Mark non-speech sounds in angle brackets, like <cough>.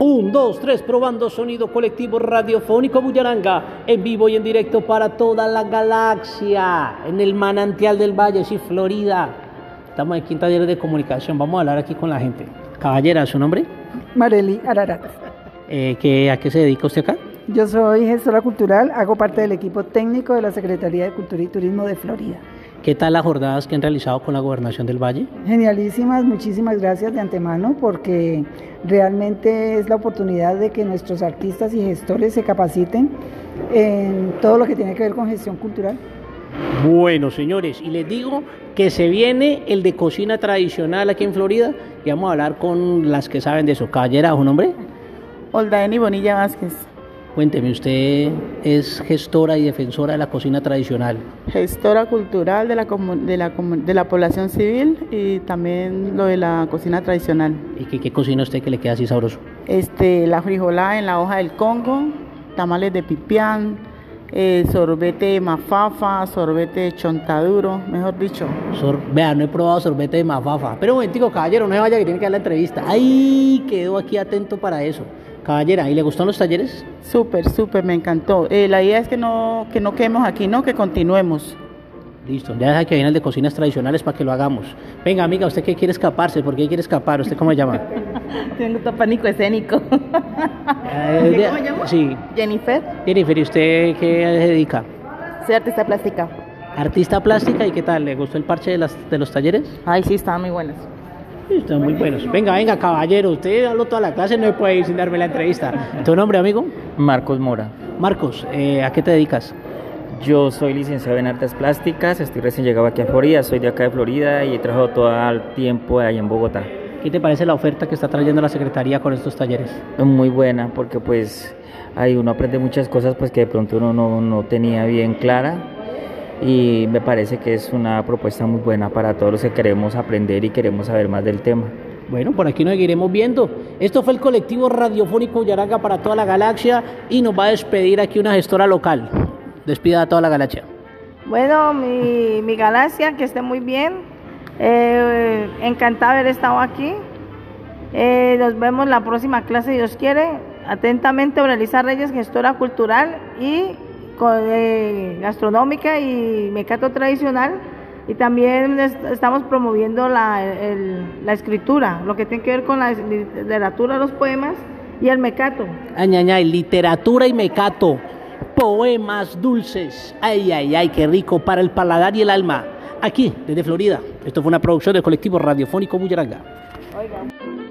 Un, dos, tres, probando sonido colectivo radiofónico Bullaranga, en vivo y en directo para toda la galaxia, en el manantial del Valle, sí, Florida. Estamos aquí en taller de comunicación, vamos a hablar aquí con la gente. Caballera, ¿su nombre? Marely Ararat. Eh, ¿qué- ¿A qué se dedica usted acá? Yo soy gestora cultural, hago parte del equipo técnico de la Secretaría de Cultura y Turismo de Florida. ¿Qué tal las jornadas que han realizado con la gobernación del Valle? Genialísimas, muchísimas gracias de antemano porque realmente es la oportunidad de que nuestros artistas y gestores se capaciten en todo lo que tiene que ver con gestión cultural. Bueno, señores, y les digo que se viene el de cocina tradicional aquí en Florida y vamos a hablar con las que saben de eso. Caballera, ¿su nombre? Oldaeni Bonilla Vázquez, Cuénteme, usted es gestora y defensora de la cocina tradicional. gestora cultural de la, de, la, de la población civil y también lo de la cocina tradicional. ¿Y qué, qué cocina usted que le queda así sabroso? Este, la frijolada en la hoja del Congo, tamales de pipián, eh, sorbete de mafafa, sorbete de chontaduro, mejor dicho. Sor- Vea, no he probado sorbete de mafafa. Pero un momentico, caballero, no se vaya que tiene que dar la entrevista. ¡Ay! Quedó aquí atento para eso. Caballera, ¿y le gustan los talleres? Súper, súper, me encantó. Eh, la idea es que no, que no quedemos aquí, no, que continuemos. Listo, ya deja que viene el de cocinas tradicionales para que lo hagamos. Venga, amiga, ¿usted qué quiere escaparse? ¿Por qué quiere escapar? ¿Usted cómo se llama? <laughs> Tengo pánico escénico. Eh, de- ¿Cómo me llamo? Sí. Jennifer, Jennifer, ¿y usted qué se dedica? soy artista plástica. Artista plástica, ¿y qué tal? ¿Le gustó el parche de, las, de los talleres? Ay, sí, estaban muy buenas. Están muy buenos. Venga, venga, caballero, usted habló toda la clase, no me puede ir sin darme la entrevista. ¿Tu nombre, amigo? Marcos Mora. Marcos, eh, ¿a qué te dedicas? Yo soy licenciado en artes plásticas, estoy recién llegado aquí a Florida, soy de acá de Florida y he trabajado todo el tiempo ahí en Bogotá. ¿Qué te parece la oferta que está trayendo la Secretaría con estos talleres? Muy buena porque pues ahí uno aprende muchas cosas pues que de pronto uno no, no tenía bien clara y me parece que es una propuesta muy buena para todos los que queremos aprender y queremos saber más del tema. Bueno, por aquí nos seguiremos viendo. Esto fue el colectivo radiofónico Yaranga para toda la galaxia y nos va a despedir aquí una gestora local. Despida a toda la galaxia. Bueno, mi, mi galaxia, que esté muy bien. Eh, encantada de haber estado aquí. Eh, nos vemos la próxima clase, si Dios quiere. Atentamente, Aurelisa Reyes, gestora cultural y eh, gastronómica y mecato tradicional. Y también es- estamos promoviendo la, el- la escritura, lo que tiene que ver con la literatura, los poemas y el mecato. Añañay, literatura y mecato. Poemas dulces. Ay, ay, ay, qué rico para el paladar y el alma. Aquí, desde Florida. Esto fue una producción del colectivo radiofónico Bullaranga. Oiga.